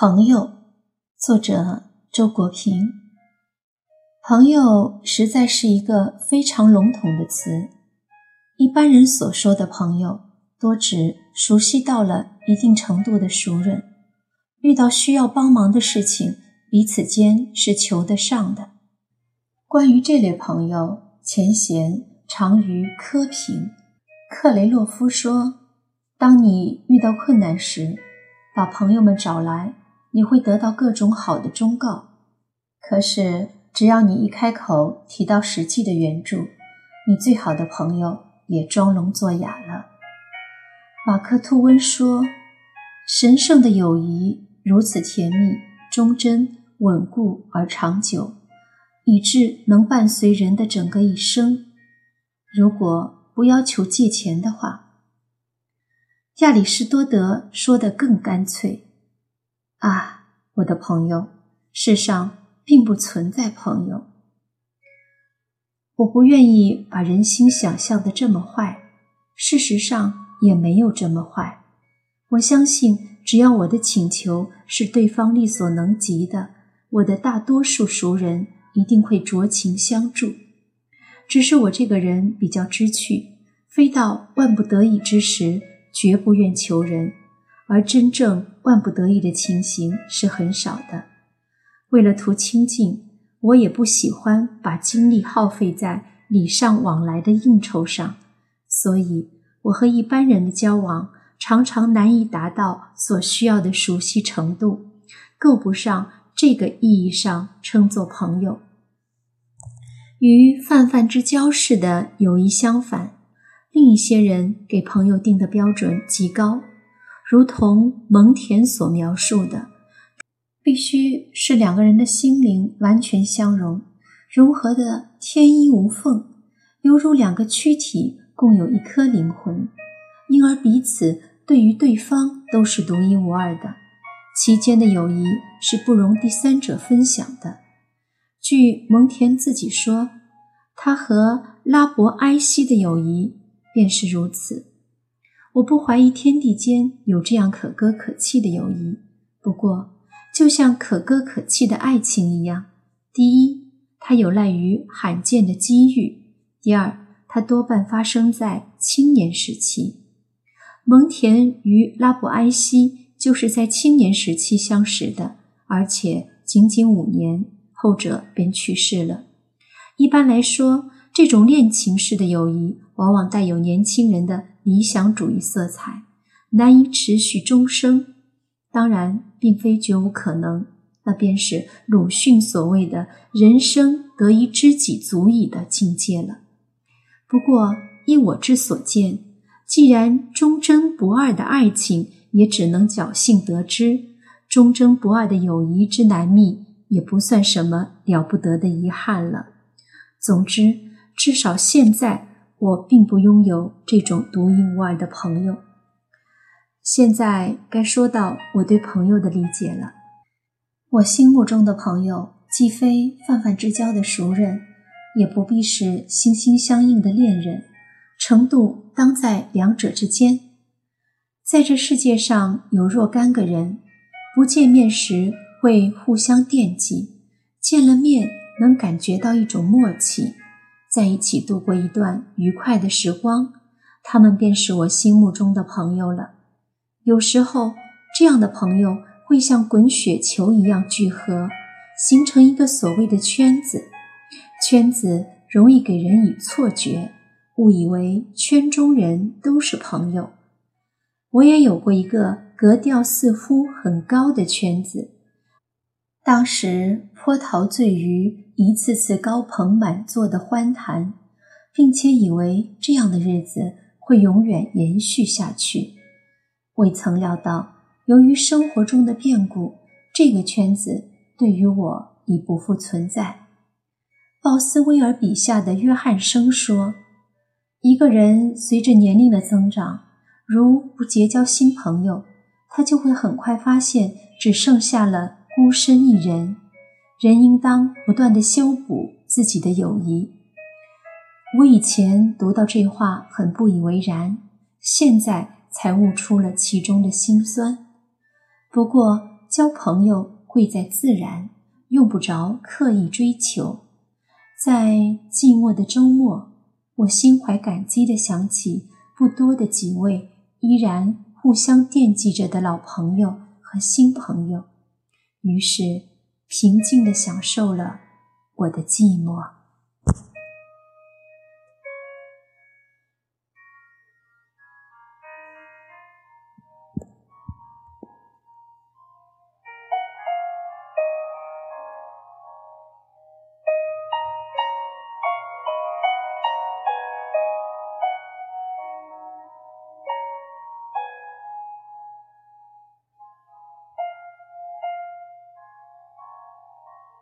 朋友，作者周国平。朋友实在是一个非常笼统的词，一般人所说的朋友，多指熟悉到了一定程度的熟人，遇到需要帮忙的事情，彼此间是求得上的。关于这类朋友，钱贤长于苛评。克雷洛夫说：“当你遇到困难时，把朋友们找来。”你会得到各种好的忠告，可是只要你一开口提到实际的援助，你最好的朋友也装聋作哑了。马克吐温说：“神圣的友谊如此甜蜜、忠贞、稳固而长久，以致能伴随人的整个一生。如果不要求借钱的话。”亚里士多德说的更干脆。啊，我的朋友，世上并不存在朋友。我不愿意把人心想象的这么坏，事实上也没有这么坏。我相信，只要我的请求是对方力所能及的，我的大多数熟人一定会酌情相助。只是我这个人比较知趣，非到万不得已之时，绝不愿求人。而真正万不得已的情形是很少的。为了图清静，我也不喜欢把精力耗费在礼尚往来的应酬上，所以我和一般人的交往常常难以达到所需要的熟悉程度，够不上这个意义上称作朋友。与泛泛之交式的友谊相反，另一些人给朋友定的标准极高。如同蒙恬所描述的，必须是两个人的心灵完全相融，融合的天衣无缝，犹如两个躯体共有一颗灵魂，因而彼此对于对方都是独一无二的，其间的友谊是不容第三者分享的。据蒙恬自己说，他和拉伯埃西的友谊便是如此。我不怀疑天地间有这样可歌可泣的友谊，不过，就像可歌可泣的爱情一样，第一，它有赖于罕见的机遇；第二，它多半发生在青年时期。蒙恬与拉伯埃西就是在青年时期相识的，而且仅仅五年，后者便去世了。一般来说，这种恋情式的友谊往往带有年轻人的。理想主义色彩难以持续终生，当然并非绝无可能，那便是鲁迅所谓的人生得一知己足矣的境界了。不过依我之所见，既然忠贞不二的爱情也只能侥幸得知，忠贞不二的友谊之难觅也不算什么了不得的遗憾了。总之，至少现在。我并不拥有这种独一无二的朋友。现在该说到我对朋友的理解了。我心目中的朋友，既非泛泛之交的熟人，也不必是心心相印的恋人，程度当在两者之间。在这世界上有若干个人，不见面时会互相惦记，见了面能感觉到一种默契。在一起度过一段愉快的时光，他们便是我心目中的朋友了。有时候，这样的朋友会像滚雪球一样聚合，形成一个所谓的圈子。圈子容易给人以错觉，误以为圈中人都是朋友。我也有过一个格调似乎很高的圈子。当时颇陶醉于一次次高朋满座的欢谈，并且以为这样的日子会永远延续下去。未曾料到，由于生活中的变故，这个圈子对于我已不复存在。鲍斯威尔笔下的约翰生说：“一个人随着年龄的增长，如不结交新朋友，他就会很快发现只剩下了。”孤身一人，人应当不断的修补自己的友谊。我以前读到这话很不以为然，现在才悟出了其中的辛酸。不过，交朋友贵在自然，用不着刻意追求。在寂寞的周末，我心怀感激地想起不多的几位依然互相惦记着的老朋友和新朋友，于是平静地享受了我的寂寞。